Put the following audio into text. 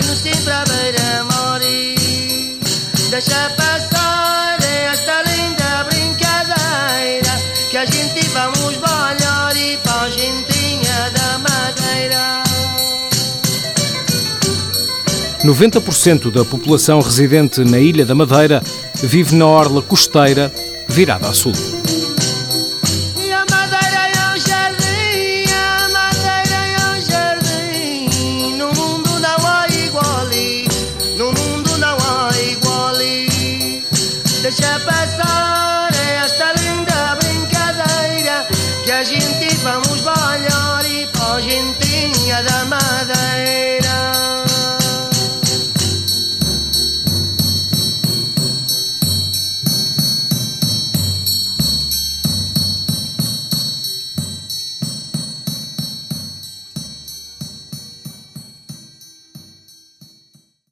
venho sempre à beira-mar. e Deixa passar esta linda brincadeira que a gente vamos balhar e para a gentinha da madeira. 90% da população residente na Ilha da Madeira vive na orla costeira, virada a sul. Passar esta linda brincadeira que a gente vamos balhar